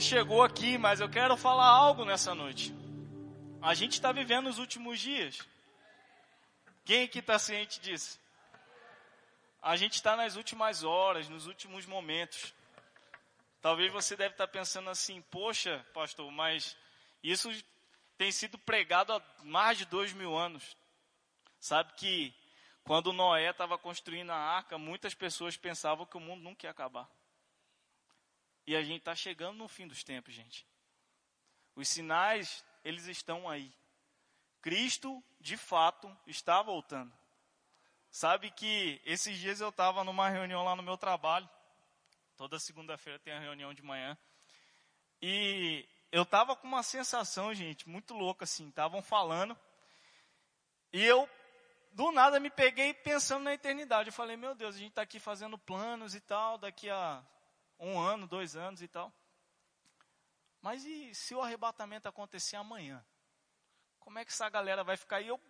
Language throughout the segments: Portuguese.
chegou aqui, mas eu quero falar algo nessa noite. A gente está vivendo os últimos dias. Quem aqui está ciente disso? A gente está nas últimas horas, nos últimos momentos. Talvez você deve estar tá pensando assim, poxa, pastor, mas isso tem sido pregado há mais de dois mil anos. Sabe que quando Noé estava construindo a arca, muitas pessoas pensavam que o mundo nunca ia acabar. E a gente está chegando no fim dos tempos, gente. Os sinais, eles estão aí. Cristo, de fato, está voltando. Sabe que esses dias eu estava numa reunião lá no meu trabalho. Toda segunda-feira tem a reunião de manhã. E eu estava com uma sensação, gente, muito louca assim. Estavam falando. E eu, do nada, me peguei pensando na eternidade. Eu falei, meu Deus, a gente está aqui fazendo planos e tal. Daqui a um ano, dois anos e tal. Mas e se o arrebatamento acontecer amanhã? Como é que essa galera vai ficar? E eu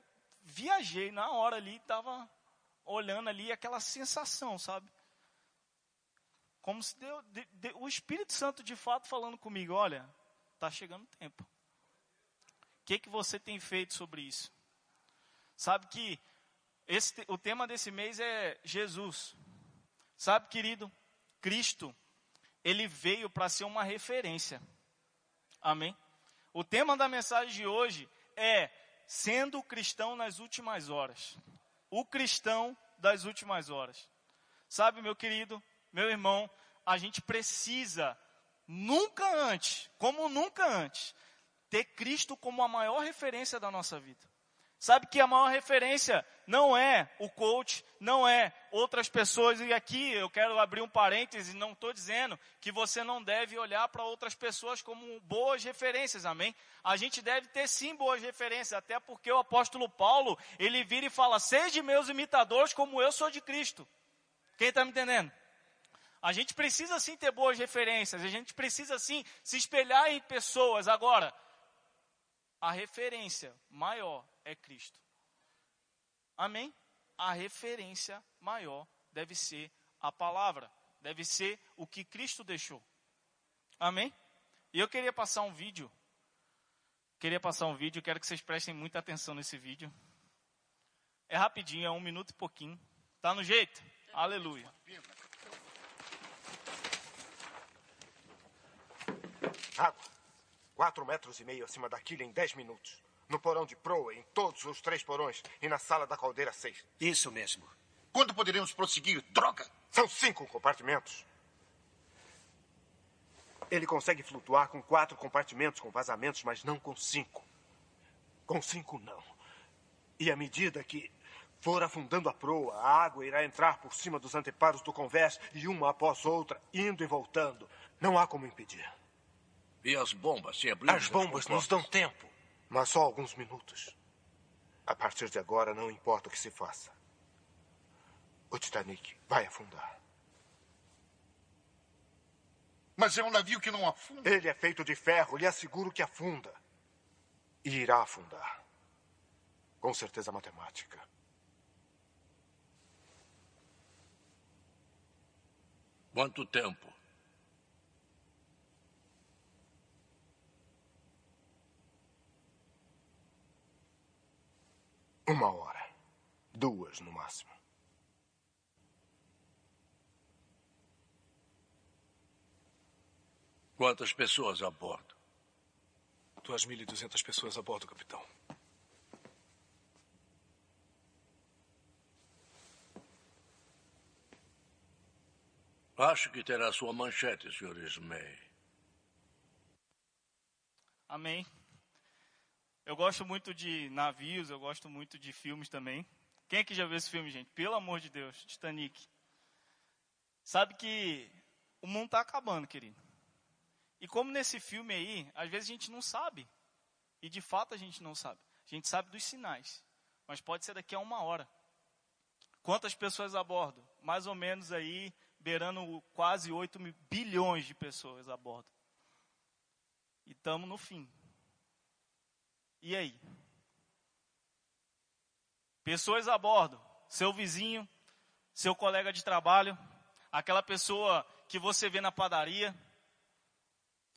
viajei na hora ali, estava olhando ali aquela sensação, sabe? Como se deu, de, de, o Espírito Santo de fato falando comigo, olha, está chegando o tempo. O que, que você tem feito sobre isso? Sabe que esse, o tema desse mês é Jesus. Sabe, querido, Cristo ele veio para ser uma referência. Amém? O tema da mensagem de hoje é sendo cristão nas últimas horas. O cristão das últimas horas. Sabe, meu querido, meu irmão, a gente precisa nunca antes, como nunca antes, ter Cristo como a maior referência da nossa vida. Sabe que a maior referência não é o coach, não é outras pessoas. E aqui eu quero abrir um parêntese, não estou dizendo que você não deve olhar para outras pessoas como boas referências, amém? A gente deve ter sim boas referências, até porque o apóstolo Paulo, ele vira e fala, seja meus imitadores como eu sou de Cristo. Quem está me entendendo? A gente precisa sim ter boas referências, a gente precisa sim se espelhar em pessoas. Agora, a referência maior é Cristo. Amém? A referência maior deve ser a palavra, deve ser o que Cristo deixou. Amém? E eu queria passar um vídeo. Queria passar um vídeo, quero que vocês prestem muita atenção nesse vídeo. É rapidinho, é um minuto e pouquinho. Tá no jeito? Aleluia. Água. Quatro metros e meio acima da quilha em dez minutos. No porão de proa, em todos os três porões e na sala da caldeira seis. Isso mesmo. Quando poderemos prosseguir? Droga! São cinco compartimentos. Ele consegue flutuar com quatro compartimentos com vazamentos, mas não com cinco. Com cinco, não. E à medida que for afundando a proa, a água irá entrar por cima dos anteparos do convés e uma após outra, indo e voltando. Não há como impedir. E as bombas se abriram? As bombas nos dão tempo. Mas só alguns minutos. A partir de agora, não importa o que se faça. O Titanic vai afundar. Mas é um navio que não afunda. Ele é feito de ferro, lhe asseguro que afunda. E irá afundar. Com certeza matemática. Quanto tempo? Uma hora. Duas, no máximo. Quantas pessoas a bordo? 2.200 pessoas a bordo, capitão. Acho que terá sua manchete, Sr. Smay. Amém. Eu gosto muito de navios, eu gosto muito de filmes também. Quem que já viu esse filme, gente? Pelo amor de Deus, Titanic. Sabe que o mundo está acabando, querido. E como nesse filme aí, às vezes a gente não sabe. E de fato a gente não sabe. A gente sabe dos sinais. Mas pode ser daqui a uma hora. Quantas pessoas a bordo? Mais ou menos aí, beirando quase 8 bilhões de pessoas a bordo. E estamos no fim. E aí? Pessoas a bordo, seu vizinho, seu colega de trabalho, aquela pessoa que você vê na padaria,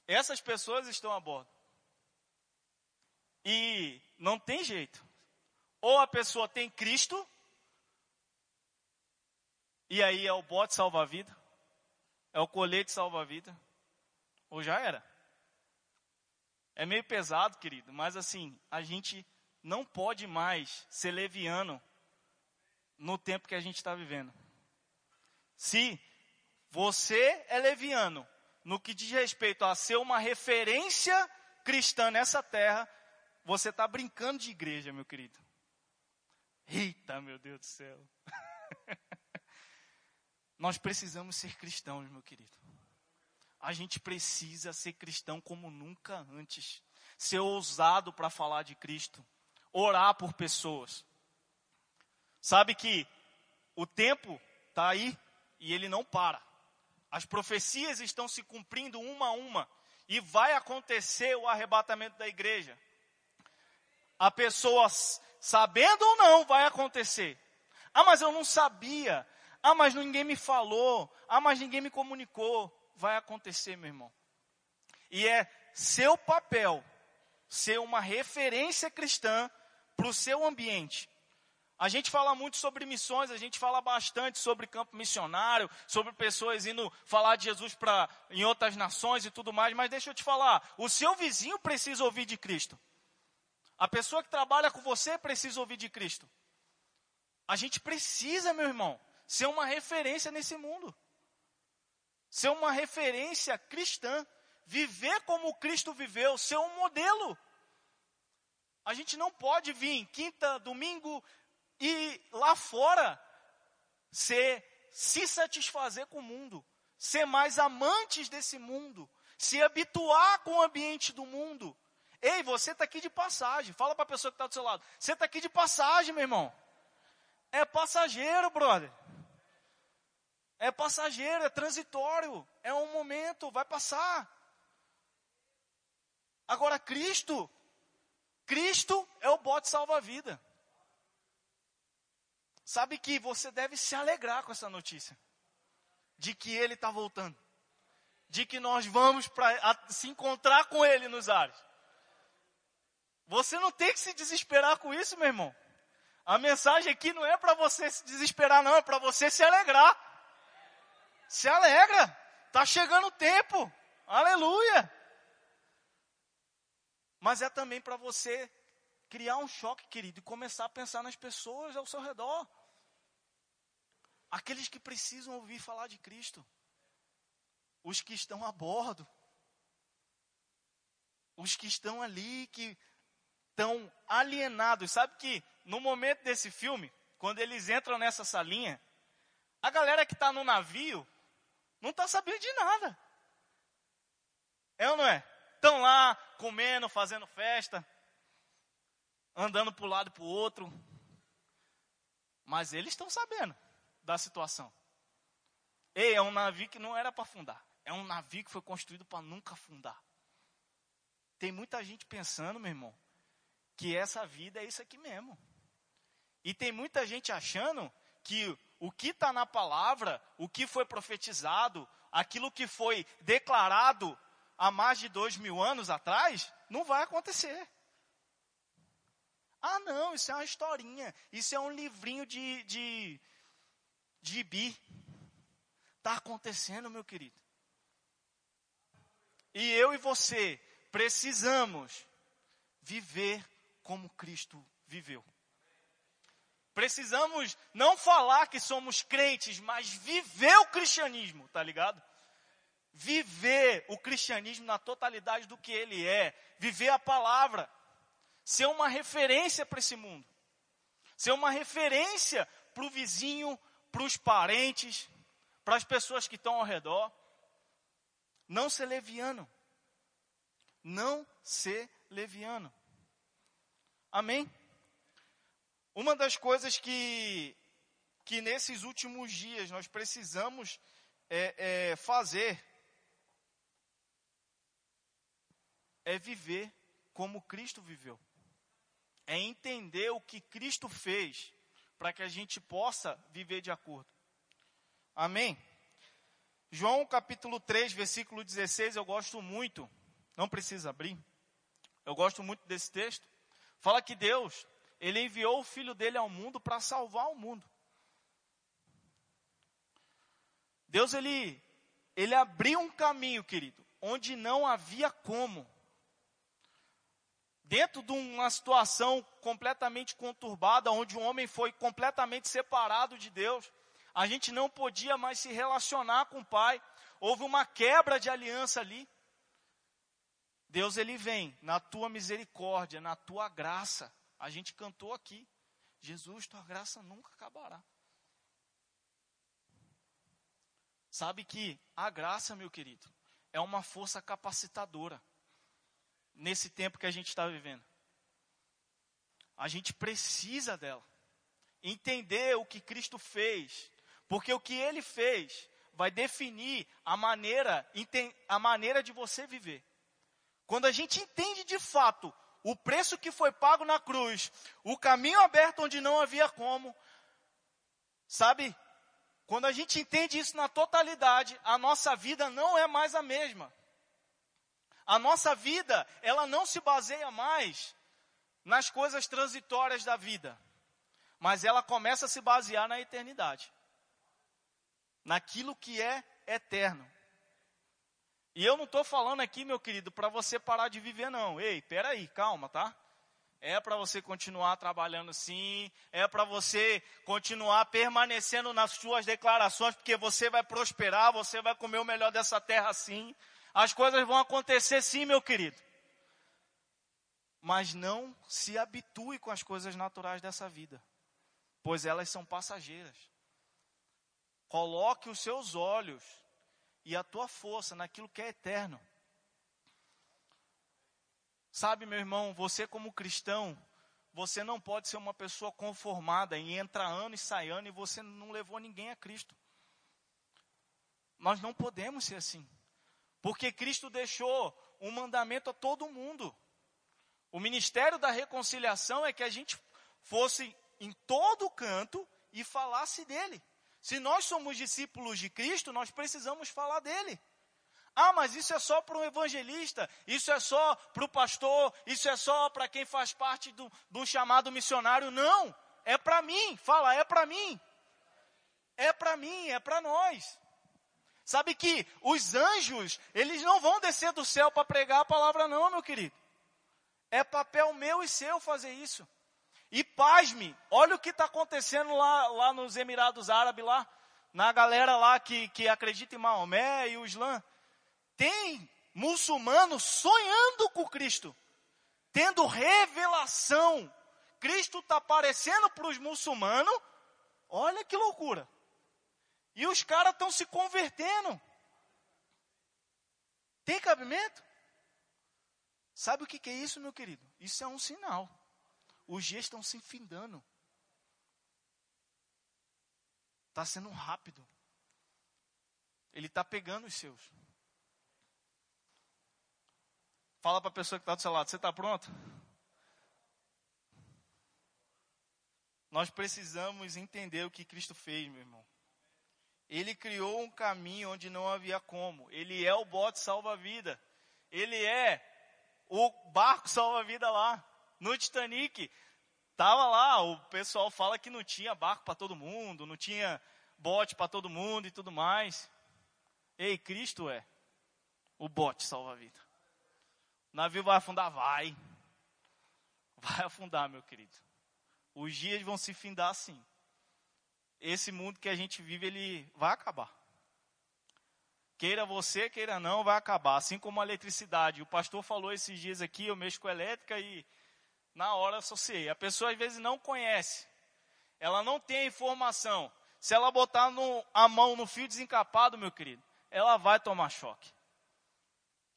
Essas pessoas estão a bordo. E não tem jeito. Ou a pessoa tem Cristo, e aí é o bote salva-vida, é o colete salva-vida, ou já era. É meio pesado, querido, mas assim, a gente não pode mais ser leviano no tempo que a gente está vivendo. Se você é leviano no que diz respeito a ser uma referência cristã nessa terra, você está brincando de igreja, meu querido. Eita, meu Deus do céu. Nós precisamos ser cristãos, meu querido. A gente precisa ser cristão como nunca antes. Ser ousado para falar de Cristo. Orar por pessoas. Sabe que o tempo está aí e ele não para. As profecias estão se cumprindo uma a uma e vai acontecer o arrebatamento da igreja. A pessoa, sabendo ou não, vai acontecer. Ah, mas eu não sabia. Ah, mas ninguém me falou. Ah, mas ninguém me comunicou. Vai acontecer, meu irmão. E é seu papel ser uma referência cristã para o seu ambiente. A gente fala muito sobre missões, a gente fala bastante sobre campo missionário, sobre pessoas indo falar de Jesus para em outras nações e tudo mais, mas deixa eu te falar, o seu vizinho precisa ouvir de Cristo. A pessoa que trabalha com você precisa ouvir de Cristo. A gente precisa, meu irmão, ser uma referência nesse mundo. Ser uma referência cristã, viver como Cristo viveu, ser um modelo. A gente não pode vir quinta, domingo, e lá fora ser se satisfazer com o mundo, ser mais amantes desse mundo, se habituar com o ambiente do mundo. Ei, você está aqui de passagem. Fala para a pessoa que está do seu lado. Você está aqui de passagem, meu irmão. É passageiro, brother. É passageiro, é transitório. É um momento, vai passar. Agora, Cristo, Cristo é o bote salva-vida. Sabe que você deve se alegrar com essa notícia. De que ele está voltando. De que nós vamos para se encontrar com ele nos ares. Você não tem que se desesperar com isso, meu irmão. A mensagem aqui não é para você se desesperar, não, é para você se alegrar. Se alegra. Tá chegando o tempo. Aleluia. Mas é também para você criar um choque, querido, e começar a pensar nas pessoas ao seu redor. Aqueles que precisam ouvir falar de Cristo. Os que estão a bordo. Os que estão ali, que estão alienados. Sabe que no momento desse filme, quando eles entram nessa salinha, a galera que está no navio não está sabendo de nada. É ou não é? Estão lá comendo, fazendo festa, andando para um lado e para o outro. Mas eles estão sabendo da situação. Ei, é um navio que não era para afundar. É um navio que foi construído para nunca afundar. Tem muita gente pensando, meu irmão, que essa vida é isso aqui mesmo. E tem muita gente achando que o que está na palavra, o que foi profetizado, aquilo que foi declarado há mais de dois mil anos atrás, não vai acontecer. Ah, não, isso é uma historinha. Isso é um livrinho de, de, de bi. Está acontecendo, meu querido. E eu e você precisamos viver como Cristo viveu. Precisamos não falar que somos crentes, mas viver o cristianismo, tá ligado? Viver o cristianismo na totalidade do que ele é, viver a palavra, ser uma referência para esse mundo, ser uma referência para o vizinho, para os parentes, para as pessoas que estão ao redor. Não ser leviano. Não ser leviano. Amém? Uma das coisas que, que nesses últimos dias nós precisamos é, é, fazer é viver como Cristo viveu. É entender o que Cristo fez para que a gente possa viver de acordo. Amém? João capítulo 3, versículo 16, eu gosto muito não precisa abrir. Eu gosto muito desse texto. Fala que Deus, ele enviou o filho dele ao mundo para salvar o mundo. Deus ele ele abriu um caminho, querido, onde não havia como. Dentro de uma situação completamente conturbada, onde o homem foi completamente separado de Deus, a gente não podia mais se relacionar com o Pai. Houve uma quebra de aliança ali. Deus ele vem na tua misericórdia, na tua graça. A gente cantou aqui. Jesus, tua graça nunca acabará. Sabe que a graça, meu querido, é uma força capacitadora nesse tempo que a gente está vivendo. A gente precisa dela. Entender o que Cristo fez. Porque o que ele fez vai definir a maneira, a maneira de você viver. Quando a gente entende de fato o preço que foi pago na cruz, o caminho aberto onde não havia como, sabe? Quando a gente entende isso na totalidade, a nossa vida não é mais a mesma. A nossa vida, ela não se baseia mais nas coisas transitórias da vida, mas ela começa a se basear na eternidade. Naquilo que é eterno. E eu não estou falando aqui, meu querido, para você parar de viver, não. Ei, peraí, calma, tá? É para você continuar trabalhando sim, é para você continuar permanecendo nas suas declarações, porque você vai prosperar, você vai comer o melhor dessa terra sim. As coisas vão acontecer sim, meu querido. Mas não se habitue com as coisas naturais dessa vida, pois elas são passageiras. Coloque os seus olhos e a tua força naquilo que é eterno. Sabe, meu irmão, você como cristão, você não pode ser uma pessoa conformada em entrar ano e sai ano e você não levou ninguém a Cristo. Nós não podemos ser assim. Porque Cristo deixou um mandamento a todo mundo. O ministério da reconciliação é que a gente fosse em todo canto e falasse dele. Se nós somos discípulos de Cristo, nós precisamos falar dele. Ah, mas isso é só para o evangelista, isso é só para o pastor, isso é só para quem faz parte do, do chamado missionário. Não, é para mim. Fala, é para mim. É para mim, é para nós. Sabe que os anjos, eles não vão descer do céu para pregar a palavra, não, meu querido. É papel meu e seu fazer isso. E pasme, olha o que está acontecendo lá, lá nos Emirados Árabes, lá, na galera lá que, que acredita em Maomé e o Islã tem muçulmano sonhando com Cristo, tendo revelação. Cristo está aparecendo para os muçulmanos, olha que loucura. E os caras estão se convertendo. Tem cabimento? Sabe o que, que é isso, meu querido? Isso é um sinal. Os dias estão se findando. Está sendo rápido. Ele está pegando os seus. Fala para a pessoa que está do seu lado, você está pronto? Nós precisamos entender o que Cristo fez, meu irmão. Ele criou um caminho onde não havia como. Ele é o bote salva-vida. Ele é o barco salva-vida lá. No Titanic, tava lá, o pessoal fala que não tinha barco para todo mundo, não tinha bote para todo mundo e tudo mais. Ei, Cristo é o bote salva-vida. O navio vai afundar? Vai. Vai afundar, meu querido. Os dias vão se findar assim. Esse mundo que a gente vive, ele vai acabar. Queira você, queira não, vai acabar. Assim como a eletricidade. O pastor falou esses dias aqui, eu mexo com elétrica e na hora associei. A pessoa às vezes não conhece. Ela não tem a informação. Se ela botar no, a mão no fio desencapado, meu querido, ela vai tomar choque.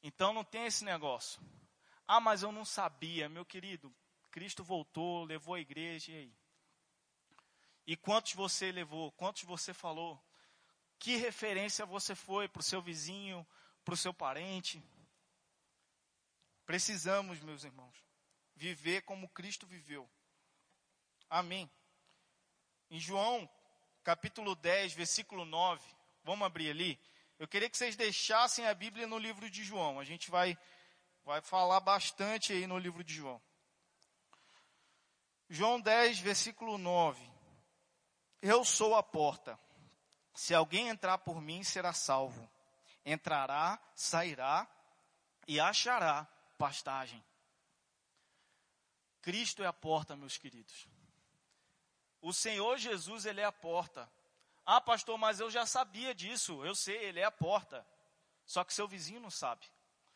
Então não tem esse negócio. Ah, mas eu não sabia, meu querido. Cristo voltou, levou a igreja, e aí? E quantos você levou? Quantos você falou? Que referência você foi para o seu vizinho, para o seu parente? Precisamos, meus irmãos, viver como Cristo viveu. Amém. Em João, capítulo 10, versículo 9, vamos abrir ali. Eu queria que vocês deixassem a Bíblia no livro de João. A gente vai vai falar bastante aí no livro de João. João 10, versículo 9. Eu sou a porta. Se alguém entrar por mim, será salvo. Entrará, sairá e achará pastagem. Cristo é a porta, meus queridos. O Senhor Jesus, ele é a porta. Ah, pastor, mas eu já sabia disso. Eu sei, ele é a porta. Só que seu vizinho não sabe.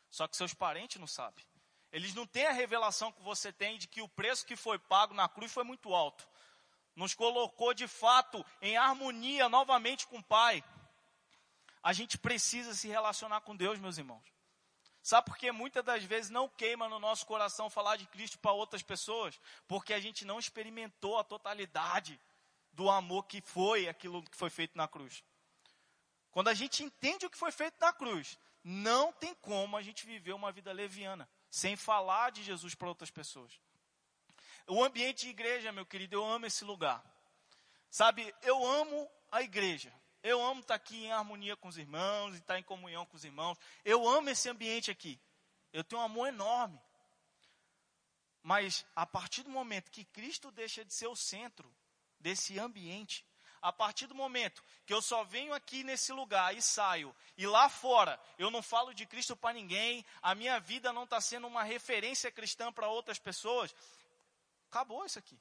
Só que seus parentes não sabem. Eles não têm a revelação que você tem de que o preço que foi pago na cruz foi muito alto. Nos colocou de fato em harmonia novamente com o Pai. A gente precisa se relacionar com Deus, meus irmãos. Sabe por que muitas das vezes não queima no nosso coração falar de Cristo para outras pessoas? Porque a gente não experimentou a totalidade do amor que foi aquilo que foi feito na cruz. Quando a gente entende o que foi feito na cruz, não tem como a gente viver uma vida leviana, sem falar de Jesus para outras pessoas. O ambiente de igreja, meu querido, eu amo esse lugar. Sabe, eu amo a igreja. Eu amo estar aqui em harmonia com os irmãos, estar em comunhão com os irmãos. Eu amo esse ambiente aqui. Eu tenho um amor enorme. Mas a partir do momento que Cristo deixa de ser o centro desse ambiente, a partir do momento que eu só venho aqui nesse lugar e saio, e lá fora eu não falo de Cristo para ninguém, a minha vida não está sendo uma referência cristã para outras pessoas, acabou isso aqui.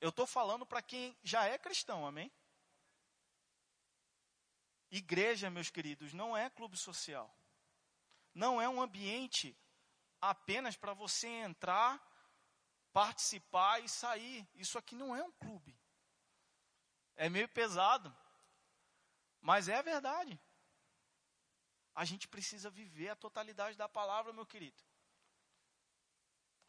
Eu estou falando para quem já é cristão, amém? Igreja, meus queridos, não é clube social. Não é um ambiente apenas para você entrar participar e sair. Isso aqui não é um clube. É meio pesado, mas é a verdade. A gente precisa viver a totalidade da palavra, meu querido.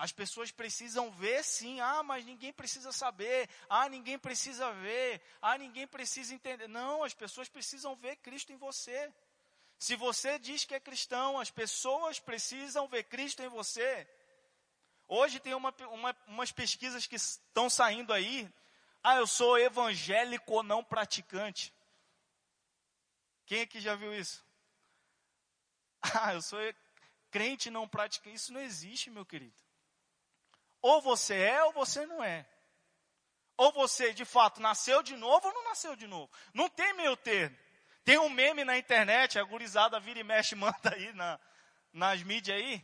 As pessoas precisam ver sim, ah, mas ninguém precisa saber, ah, ninguém precisa ver, ah, ninguém precisa entender. Não, as pessoas precisam ver Cristo em você. Se você diz que é cristão, as pessoas precisam ver Cristo em você. Hoje tem uma, uma, umas pesquisas que estão saindo aí. Ah, eu sou evangélico ou não praticante. Quem aqui já viu isso? Ah, eu sou crente não praticante. Isso não existe, meu querido. Ou você é ou você não é. Ou você, de fato, nasceu de novo ou não nasceu de novo. Não tem meio termo. Tem um meme na internet, a gurizada vira e mexe, manda aí na, nas mídias aí.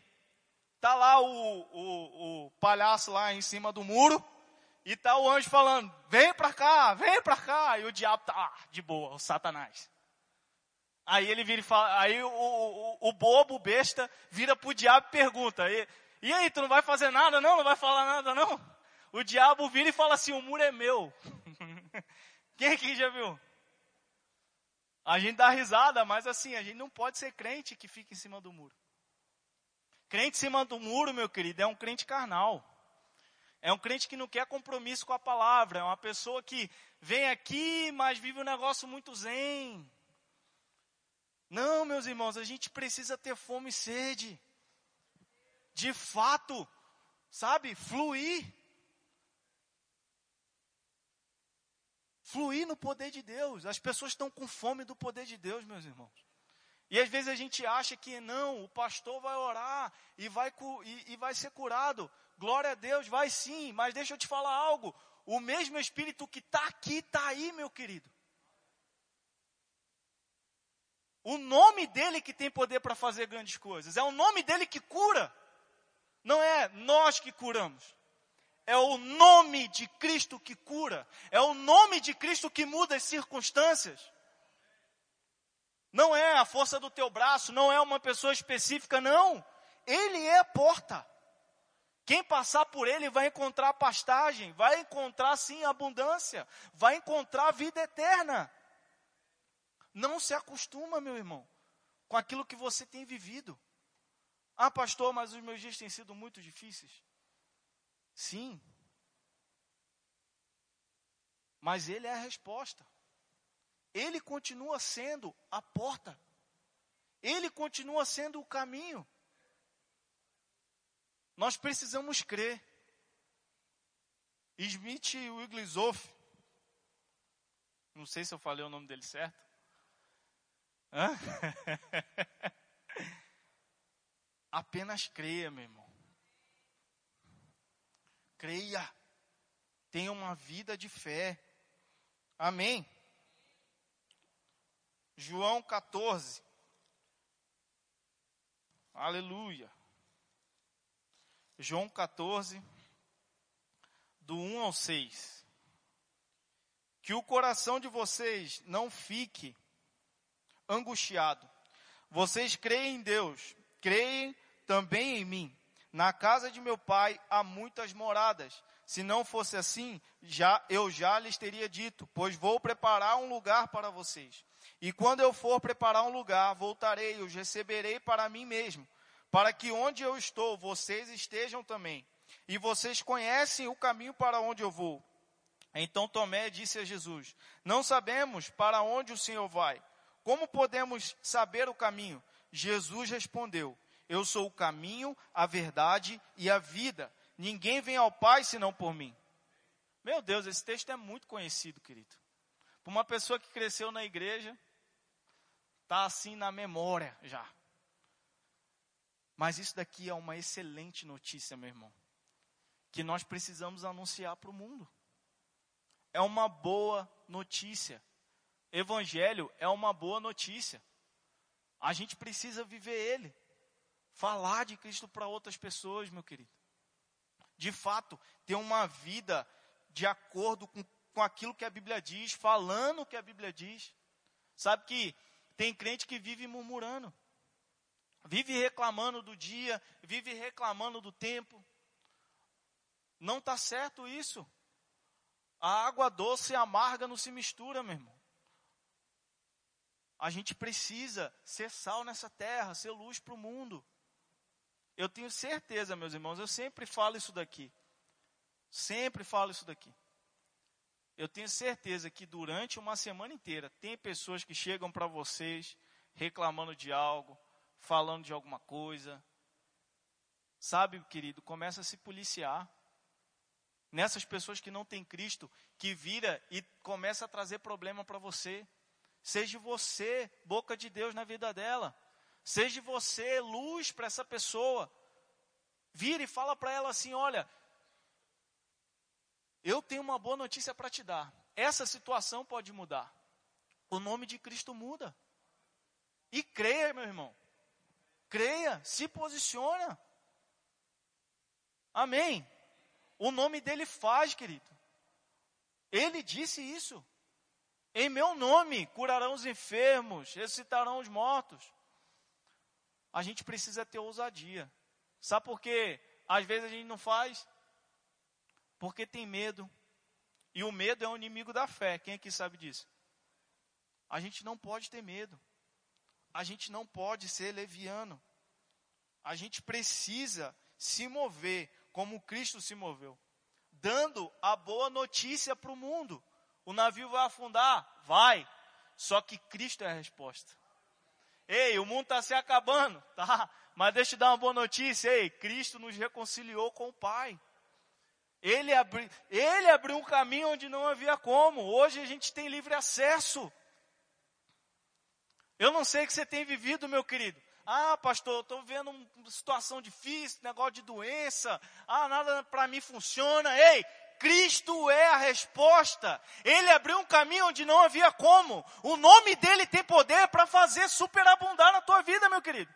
Tá lá o, o, o palhaço lá em cima do muro e tá o anjo falando: vem para cá, vem para cá. E o diabo tá ah, de boa, o Satanás. Aí ele vira e fala, aí o, o, o bobo, o besta, vira pro diabo e pergunta: e, e aí, tu não vai fazer nada não? Não vai falar nada não? O diabo vira e fala assim: o muro é meu. Quem aqui já viu? A gente dá risada, mas assim, a gente não pode ser crente que fica em cima do muro. Crente em cima do muro, meu querido, é um crente carnal. É um crente que não quer compromisso com a palavra. É uma pessoa que vem aqui, mas vive um negócio muito zen. Não, meus irmãos, a gente precisa ter fome e sede. De fato, sabe, fluir. Fluir no poder de Deus. As pessoas estão com fome do poder de Deus, meus irmãos. E às vezes a gente acha que não, o pastor vai orar e vai, e, e vai ser curado. Glória a Deus, vai sim, mas deixa eu te falar algo. O mesmo Espírito que está aqui, está aí, meu querido. O nome dele que tem poder para fazer grandes coisas. É o nome dele que cura. Não é nós que curamos. É o nome de Cristo que cura. É o nome de Cristo que muda as circunstâncias. Não é a força do teu braço, não é uma pessoa específica, não. Ele é a porta. Quem passar por ele vai encontrar pastagem, vai encontrar sim abundância, vai encontrar vida eterna. Não se acostuma, meu irmão, com aquilo que você tem vivido. Ah, pastor, mas os meus dias têm sido muito difíceis. Sim. Mas ele é a resposta. Ele continua sendo a porta. Ele continua sendo o caminho. Nós precisamos crer. Smith Wigglesworth, não sei se eu falei o nome dele certo. Hã? apenas creia, meu irmão. Creia. Tenha uma vida de fé. Amém. João 14. Aleluia. João 14, do 1 ao 6. Que o coração de vocês não fique angustiado. Vocês creem em Deus, creem também em mim. Na casa de meu pai há muitas moradas. Se não fosse assim, já eu já lhes teria dito, pois vou preparar um lugar para vocês. E quando eu for preparar um lugar, voltarei e os receberei para mim mesmo, para que onde eu estou, vocês estejam também. E vocês conhecem o caminho para onde eu vou. Então Tomé disse a Jesus: Não sabemos para onde o Senhor vai. Como podemos saber o caminho? Jesus respondeu: Eu sou o caminho, a verdade e a vida. Ninguém vem ao Pai senão por mim. Meu Deus, esse texto é muito conhecido, querido. Para uma pessoa que cresceu na igreja, está assim na memória já. Mas isso daqui é uma excelente notícia, meu irmão, que nós precisamos anunciar para o mundo. É uma boa notícia. Evangelho é uma boa notícia. A gente precisa viver ele. Falar de Cristo para outras pessoas, meu querido. De fato, ter uma vida de acordo com, com aquilo que a Bíblia diz, falando o que a Bíblia diz. Sabe que tem crente que vive murmurando vive reclamando do dia, vive reclamando do tempo. Não está certo isso. A água doce e amarga não se mistura, meu irmão. A gente precisa ser sal nessa terra, ser luz para o mundo. Eu tenho certeza, meus irmãos, eu sempre falo isso daqui. Sempre falo isso daqui. Eu tenho certeza que durante uma semana inteira tem pessoas que chegam para vocês reclamando de algo, falando de alguma coisa. Sabe, querido, começa a se policiar. Nessas pessoas que não têm Cristo, que vira e começa a trazer problema para você. Seja você boca de Deus na vida dela. Seja você luz para essa pessoa. Vira e fala para ela assim: olha, eu tenho uma boa notícia para te dar. Essa situação pode mudar. O nome de Cristo muda. E creia, meu irmão. Creia, se posiciona. Amém. O nome dele faz, querido. Ele disse isso. Em meu nome curarão os enfermos, ressuscitarão os mortos. A gente precisa ter ousadia. Sabe por quê? Às vezes a gente não faz porque tem medo. E o medo é o inimigo da fé. Quem aqui sabe disso? A gente não pode ter medo. A gente não pode ser leviano. A gente precisa se mover como Cristo se moveu, dando a boa notícia para o mundo. O navio vai afundar? Vai. Só que Cristo é a resposta. Ei, o mundo está se acabando, tá? Mas deixa eu dar uma boa notícia. Ei, Cristo nos reconciliou com o Pai. Ele, abri, ele abriu um caminho onde não havia como. Hoje a gente tem livre acesso. Eu não sei o que você tem vivido, meu querido. Ah, pastor, estou vendo uma situação difícil, negócio de doença. Ah, nada para mim funciona. Ei, Cristo é a resposta. Ele abriu um caminho onde não havia como. O nome dele tem poder para fazer superabundar na tua vida, meu querido.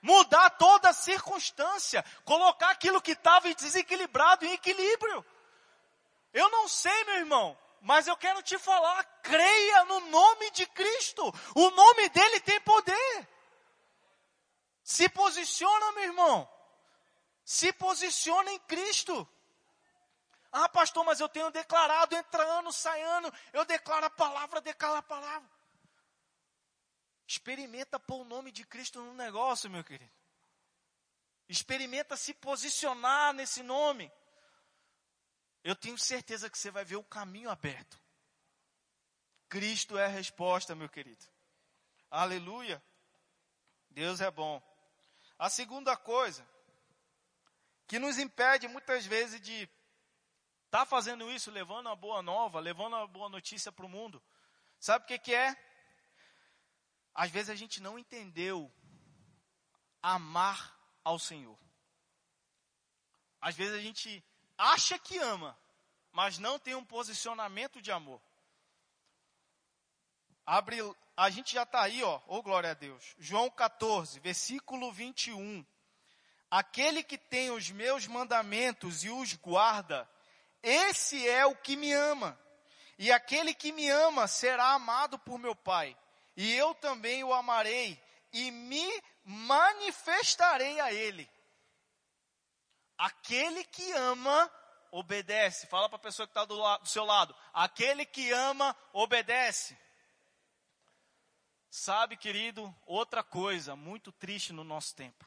Mudar toda a circunstância. Colocar aquilo que estava desequilibrado em equilíbrio. Eu não sei, meu irmão mas eu quero te falar, creia no nome de Cristo. O nome dele tem poder. Se posiciona, meu irmão. Se posiciona em Cristo. Ah, pastor, mas eu tenho declarado, entra ano, sai ano, eu declaro a palavra, declaro a palavra. Experimenta pôr o nome de Cristo no negócio, meu querido. Experimenta se posicionar nesse nome eu tenho certeza que você vai ver o caminho aberto. Cristo é a resposta, meu querido. Aleluia. Deus é bom. A segunda coisa que nos impede muitas vezes de estar tá fazendo isso, levando a boa nova, levando a boa notícia para o mundo. Sabe o que, que é? Às vezes a gente não entendeu amar ao Senhor. Às vezes a gente acha que ama, mas não tem um posicionamento de amor. Abre, a gente já está aí, ó, oh glória a Deus. João 14, versículo 21. Aquele que tem os meus mandamentos e os guarda, esse é o que me ama. E aquele que me ama será amado por meu Pai. E eu também o amarei e me manifestarei a ele. Aquele que ama, obedece. Fala para a pessoa que está do, do seu lado. Aquele que ama, obedece. Sabe, querido, outra coisa muito triste no nosso tempo.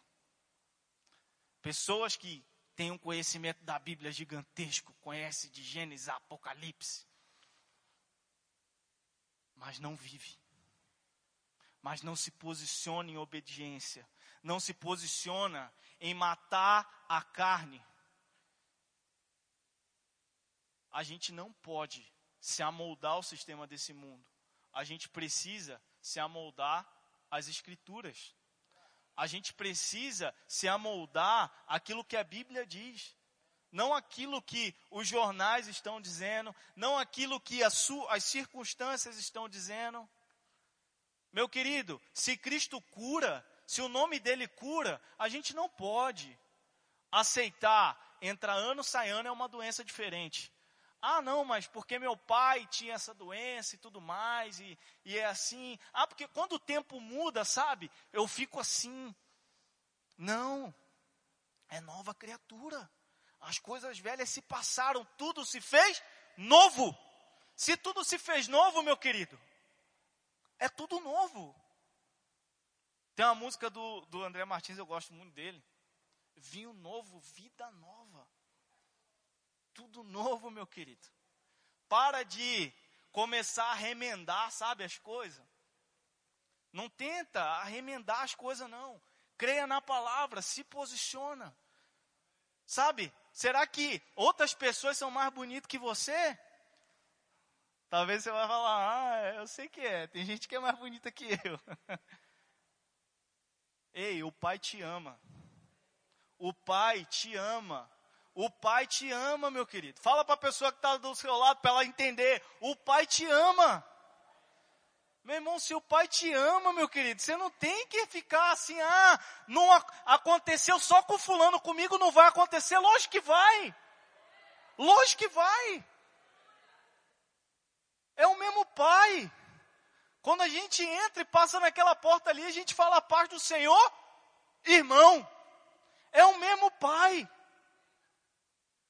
Pessoas que têm um conhecimento da Bíblia gigantesco, conhecem de Gênesis a Apocalipse, mas não vive. Mas não se posiciona em obediência, não se posiciona em matar a carne. A gente não pode se amoldar ao sistema desse mundo. A gente precisa se amoldar às escrituras. A gente precisa se amoldar aquilo que a Bíblia diz. Não aquilo que os jornais estão dizendo, não aquilo que as circunstâncias estão dizendo. Meu querido, se Cristo cura, se o nome dele cura, a gente não pode aceitar, entra ano, sai ano, é uma doença diferente. Ah, não, mas porque meu pai tinha essa doença e tudo mais, e, e é assim. Ah, porque quando o tempo muda, sabe, eu fico assim. Não, é nova criatura. As coisas velhas se passaram, tudo se fez novo. Se tudo se fez novo, meu querido, é tudo novo. Tem uma música do, do André Martins, eu gosto muito dele. Vinho novo, vida nova tudo novo, meu querido. Para de começar a remendar, sabe, as coisas. Não tenta arremendar as coisas, não. Creia na palavra, se posiciona. Sabe, será que outras pessoas são mais bonitas que você? Talvez você vai falar, ah, eu sei que é, tem gente que é mais bonita que eu. Ei, o Pai te ama. O Pai te ama. O pai te ama, meu querido. Fala para a pessoa que está do seu lado para ela entender. O pai te ama. Meu irmão, se o pai te ama, meu querido, você não tem que ficar assim, ah, não aconteceu só com fulano, comigo não vai acontecer. Lógico que vai. Lógico que vai. É o mesmo pai. Quando a gente entra e passa naquela porta ali, a gente fala a paz do Senhor, irmão. É o mesmo pai.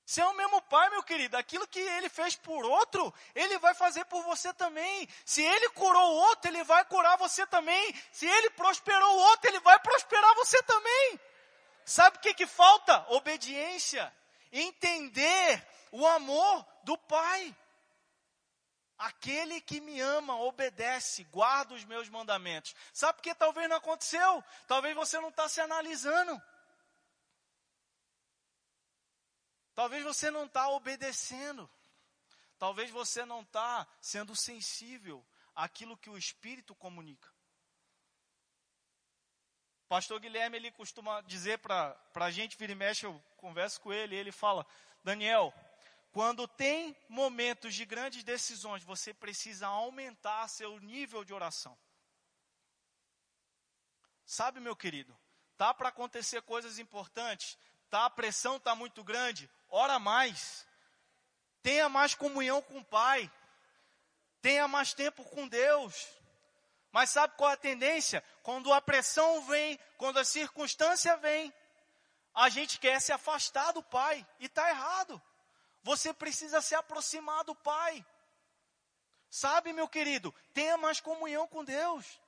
Você é o mesmo pai, meu querido. Aquilo que ele fez por outro, ele vai fazer por você também. Se ele curou o outro, ele vai curar você também. Se ele prosperou o outro, ele vai prosperar você também. Sabe o que, que falta? Obediência. Entender o amor do pai. Aquele que me ama, obedece, guarda os meus mandamentos. Sabe por que talvez não aconteceu? Talvez você não está se analisando. Talvez você não está obedecendo. Talvez você não está sendo sensível àquilo que o Espírito comunica. Pastor Guilherme, ele costuma dizer para a gente, vira e mexe, eu converso com ele, ele fala, Daniel, quando tem momentos de grandes decisões, você precisa aumentar seu nível de oração. Sabe, meu querido, tá para acontecer coisas importantes, tá a pressão tá muito grande, ora mais. Tenha mais comunhão com o Pai. Tenha mais tempo com Deus. Mas sabe qual é a tendência? Quando a pressão vem, quando a circunstância vem, a gente quer se afastar do Pai. E está errado. Você precisa se aproximar do Pai. Sabe, meu querido, tenha mais comunhão com Deus.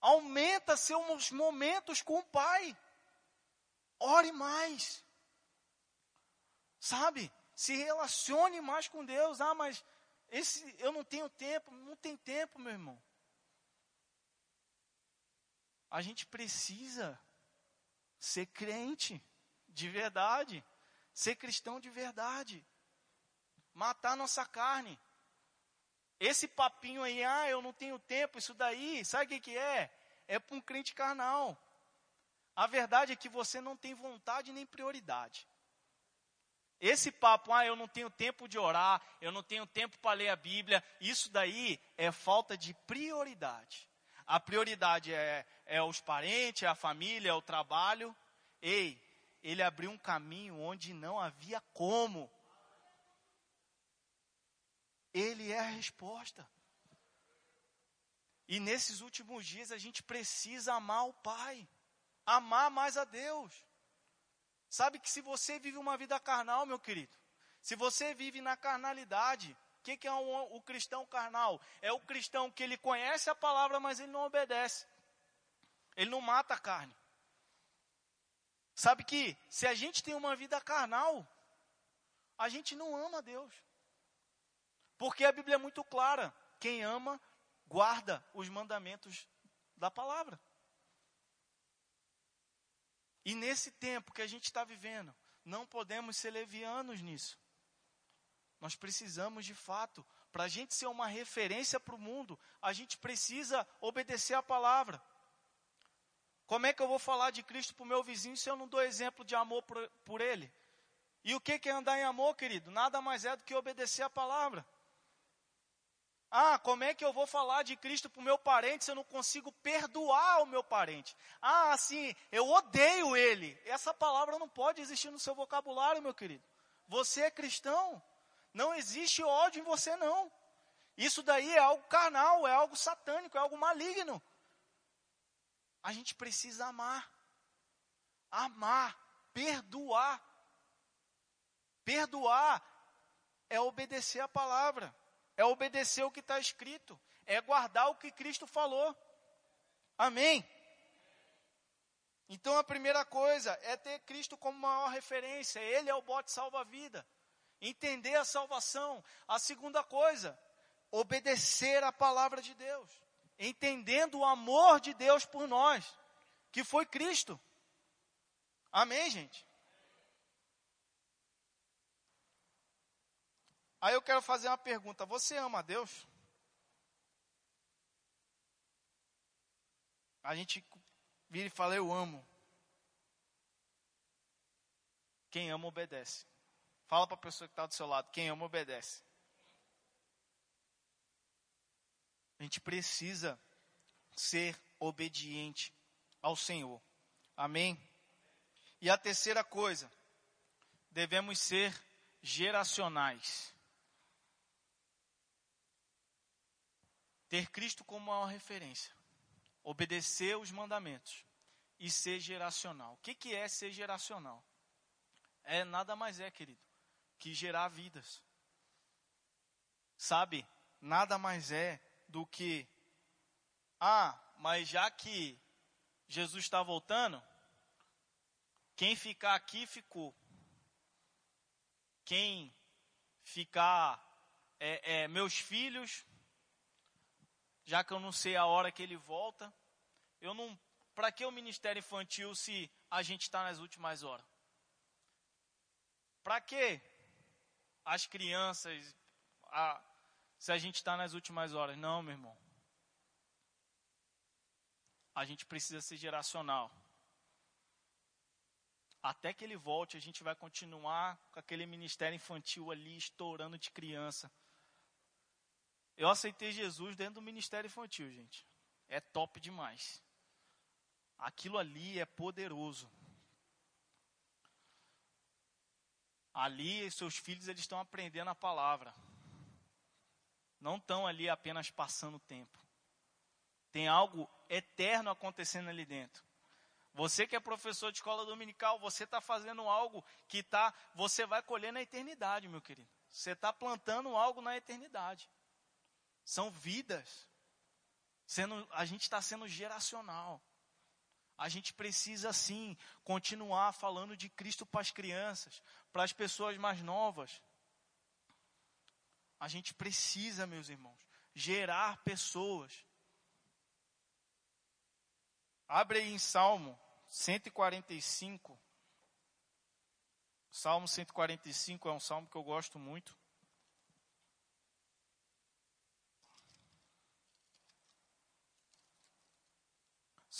Aumenta seus momentos com o Pai. Ore mais. Sabe? Se relacione mais com Deus. Ah, mas esse eu não tenho tempo. Não tem tempo, meu irmão. A gente precisa ser crente de verdade, ser cristão de verdade, matar nossa carne. Esse papinho aí, ah, eu não tenho tempo, isso daí, sabe o que, que é? É para um crente carnal. A verdade é que você não tem vontade nem prioridade. Esse papo, ah, eu não tenho tempo de orar, eu não tenho tempo para ler a Bíblia, isso daí é falta de prioridade. A prioridade é, é os parentes, é a família, é o trabalho. Ei, ele abriu um caminho onde não havia como. Ele é a resposta. E nesses últimos dias a gente precisa amar o Pai, amar mais a Deus. Sabe que se você vive uma vida carnal, meu querido, se você vive na carnalidade, o que, que, é um, o cristão carnal? É o cristão que ele conhece a palavra, mas ele não obedece. Ele não mata a carne. Sabe que se a gente tem uma vida carnal, a gente não ama Deus. Porque a Bíblia é muito clara: quem ama, guarda os mandamentos da palavra. E nesse tempo que a gente está vivendo, não podemos ser levianos nisso. Nós precisamos, de fato, para a gente ser uma referência para o mundo, a gente precisa obedecer a palavra. Como é que eu vou falar de Cristo para o meu vizinho se eu não dou exemplo de amor por, por ele? E o que é andar em amor, querido? Nada mais é do que obedecer a palavra. Ah, como é que eu vou falar de Cristo para o meu parente se eu não consigo perdoar o meu parente? Ah, assim, eu odeio ele. Essa palavra não pode existir no seu vocabulário, meu querido. Você é cristão, não existe ódio em você, não. Isso daí é algo carnal, é algo satânico, é algo maligno. A gente precisa amar. Amar, perdoar. Perdoar é obedecer a palavra é obedecer o que está escrito, é guardar o que Cristo falou. Amém? Então a primeira coisa é ter Cristo como maior referência, Ele é o bote salva-vida. Entender a salvação. A segunda coisa, obedecer a palavra de Deus, entendendo o amor de Deus por nós, que foi Cristo. Amém, gente? Aí eu quero fazer uma pergunta: você ama a Deus? A gente vira e fala, eu amo. Quem ama, obedece. Fala para a pessoa que está do seu lado: quem ama, obedece. A gente precisa ser obediente ao Senhor. Amém? E a terceira coisa, devemos ser geracionais. Ter Cristo como maior referência. Obedecer os mandamentos. E ser geracional. O que, que é ser geracional? É nada mais é, querido, que gerar vidas. Sabe? Nada mais é do que. Ah, mas já que Jesus está voltando, quem ficar aqui ficou. Quem ficar, é, é, meus filhos já que eu não sei a hora que ele volta, eu não. Para que o ministério infantil se a gente está nas últimas horas? Para que as crianças, a, se a gente está nas últimas horas? Não, meu irmão. A gente precisa ser geracional. Até que ele volte, a gente vai continuar com aquele ministério infantil ali, estourando de criança. Eu aceitei Jesus dentro do ministério infantil, gente. É top demais. Aquilo ali é poderoso. Ali, seus filhos eles estão aprendendo a palavra. Não estão ali apenas passando tempo. Tem algo eterno acontecendo ali dentro. Você que é professor de escola dominical, você está fazendo algo que tá, você vai colher na eternidade, meu querido. Você está plantando algo na eternidade. São vidas. Sendo, a gente está sendo geracional. A gente precisa sim continuar falando de Cristo para as crianças, para as pessoas mais novas. A gente precisa, meus irmãos, gerar pessoas. Abre aí em Salmo 145. Salmo 145 é um salmo que eu gosto muito.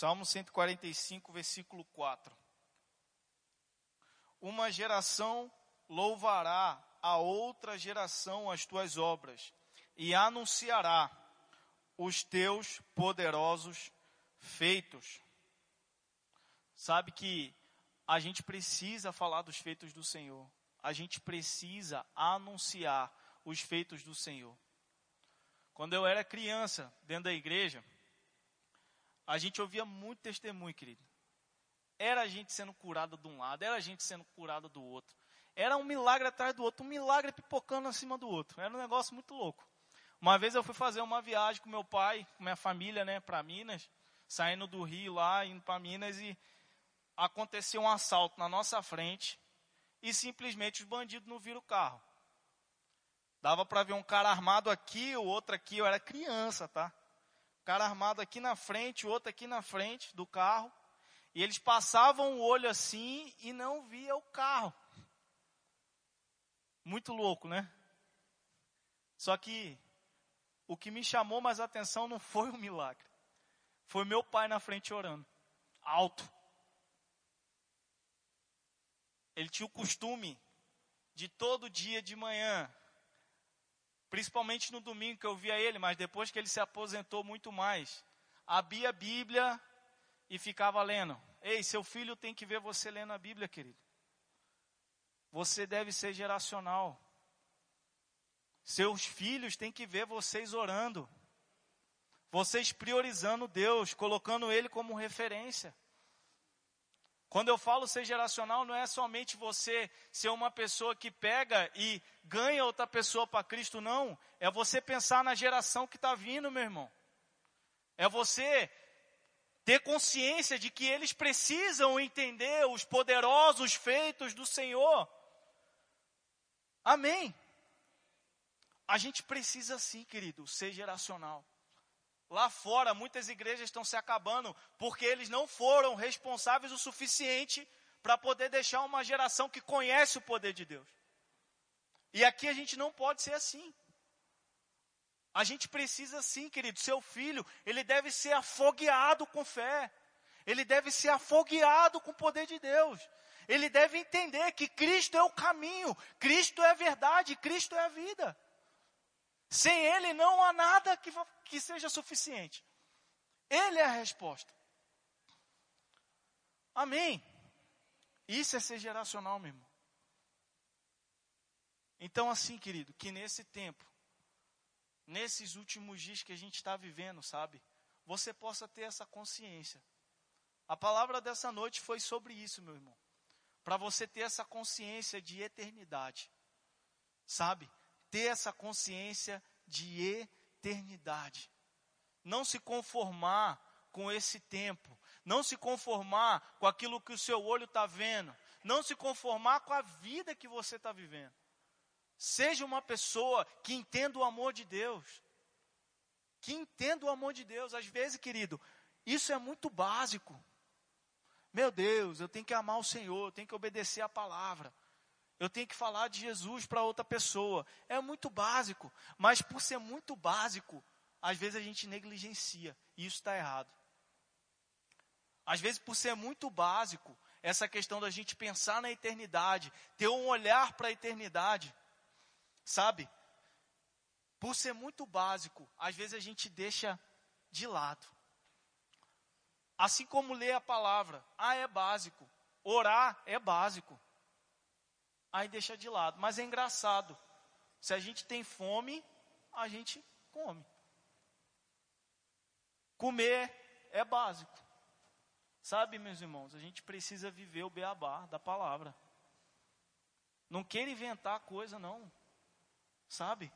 Salmo 145, versículo 4. Uma geração louvará a outra geração as tuas obras e anunciará os teus poderosos feitos. Sabe que a gente precisa falar dos feitos do Senhor. A gente precisa anunciar os feitos do Senhor. Quando eu era criança, dentro da igreja, a gente ouvia muito testemunho, querido. Era a gente sendo curada de um lado, era a gente sendo curada do outro. Era um milagre atrás do outro, um milagre pipocando acima do outro. Era um negócio muito louco. Uma vez eu fui fazer uma viagem com meu pai, com minha família, né, para Minas, saindo do Rio lá, indo para Minas e aconteceu um assalto na nossa frente e simplesmente os bandidos não viram o carro. Dava para ver um cara armado aqui, o outro aqui, eu era criança, tá? Cara armado aqui na frente, outro aqui na frente do carro. E eles passavam o olho assim e não via o carro. Muito louco, né? Só que o que me chamou mais atenção não foi o milagre. Foi meu pai na frente orando, alto. Ele tinha o costume de todo dia de manhã, principalmente no domingo que eu via ele, mas depois que ele se aposentou muito mais, abria a Bíblia e ficava lendo. Ei, seu filho tem que ver você lendo a Bíblia, querido. Você deve ser geracional. Seus filhos têm que ver vocês orando. Vocês priorizando Deus, colocando Ele como referência. Quando eu falo ser geracional, não é somente você ser uma pessoa que pega e ganha outra pessoa para Cristo, não. É você pensar na geração que está vindo, meu irmão. É você ter consciência de que eles precisam entender os poderosos feitos do Senhor. Amém. A gente precisa sim, querido, ser geracional. Lá fora, muitas igrejas estão se acabando porque eles não foram responsáveis o suficiente para poder deixar uma geração que conhece o poder de Deus. E aqui a gente não pode ser assim. A gente precisa sim, querido, seu filho, ele deve ser afogueado com fé. Ele deve ser afogueado com o poder de Deus. Ele deve entender que Cristo é o caminho, Cristo é a verdade, Cristo é a vida. Sem Ele não há nada que, que seja suficiente. Ele é a resposta. Amém. Isso é ser geracional, meu irmão. Então, assim, querido, que nesse tempo, nesses últimos dias que a gente está vivendo, sabe, você possa ter essa consciência. A palavra dessa noite foi sobre isso, meu irmão. Para você ter essa consciência de eternidade, sabe? Ter essa consciência de eternidade. Não se conformar com esse tempo. Não se conformar com aquilo que o seu olho está vendo. Não se conformar com a vida que você está vivendo. Seja uma pessoa que entenda o amor de Deus. Que entenda o amor de Deus. Às vezes, querido, isso é muito básico. Meu Deus, eu tenho que amar o Senhor, eu tenho que obedecer a palavra eu tenho que falar de Jesus para outra pessoa. É muito básico, mas por ser muito básico, às vezes a gente negligencia, e isso está errado. Às vezes, por ser muito básico, essa questão da gente pensar na eternidade, ter um olhar para a eternidade, sabe? Por ser muito básico, às vezes a gente deixa de lado. Assim como ler a palavra, ah, é básico. Orar é básico aí deixa de lado. Mas é engraçado. Se a gente tem fome, a gente come. Comer é básico. Sabe, meus irmãos, a gente precisa viver o beabá da palavra. Não queira inventar coisa, não. Sabe?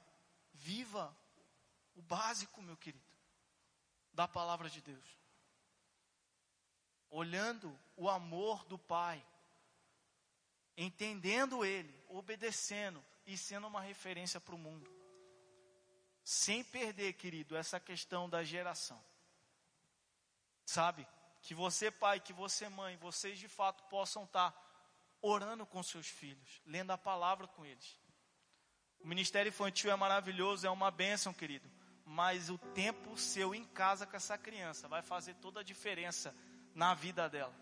Viva o básico, meu querido, da palavra de Deus. Olhando o amor do Pai entendendo Ele, obedecendo e sendo uma referência para o mundo. Sem perder, querido, essa questão da geração. Sabe? Que você, pai, que você, mãe, vocês de fato possam estar orando com seus filhos, lendo a palavra com eles. O ministério infantil é maravilhoso, é uma bênção, querido. mas o tempo seu em casa com essa criança vai fazer toda a diferença na vida dela.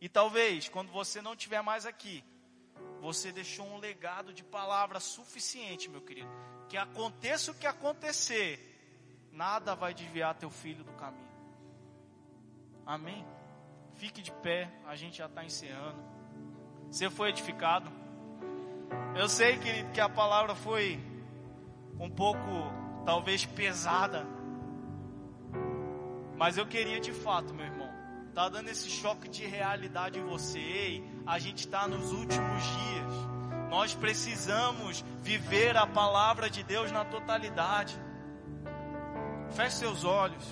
E talvez, quando você não estiver mais aqui, você deixou um legado de palavra suficiente, meu querido. Que aconteça o que acontecer, nada vai desviar teu filho do caminho. Amém? Fique de pé, a gente já está encerrando. Você foi edificado? Eu sei, querido, que a palavra foi um pouco talvez pesada. Mas eu queria de fato, meu irmão, tá dando esse choque de realidade em você. Ei, a gente está nos últimos dias. Nós precisamos viver a palavra de Deus na totalidade. Feche seus olhos.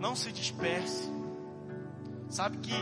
Não se disperse. Sabe que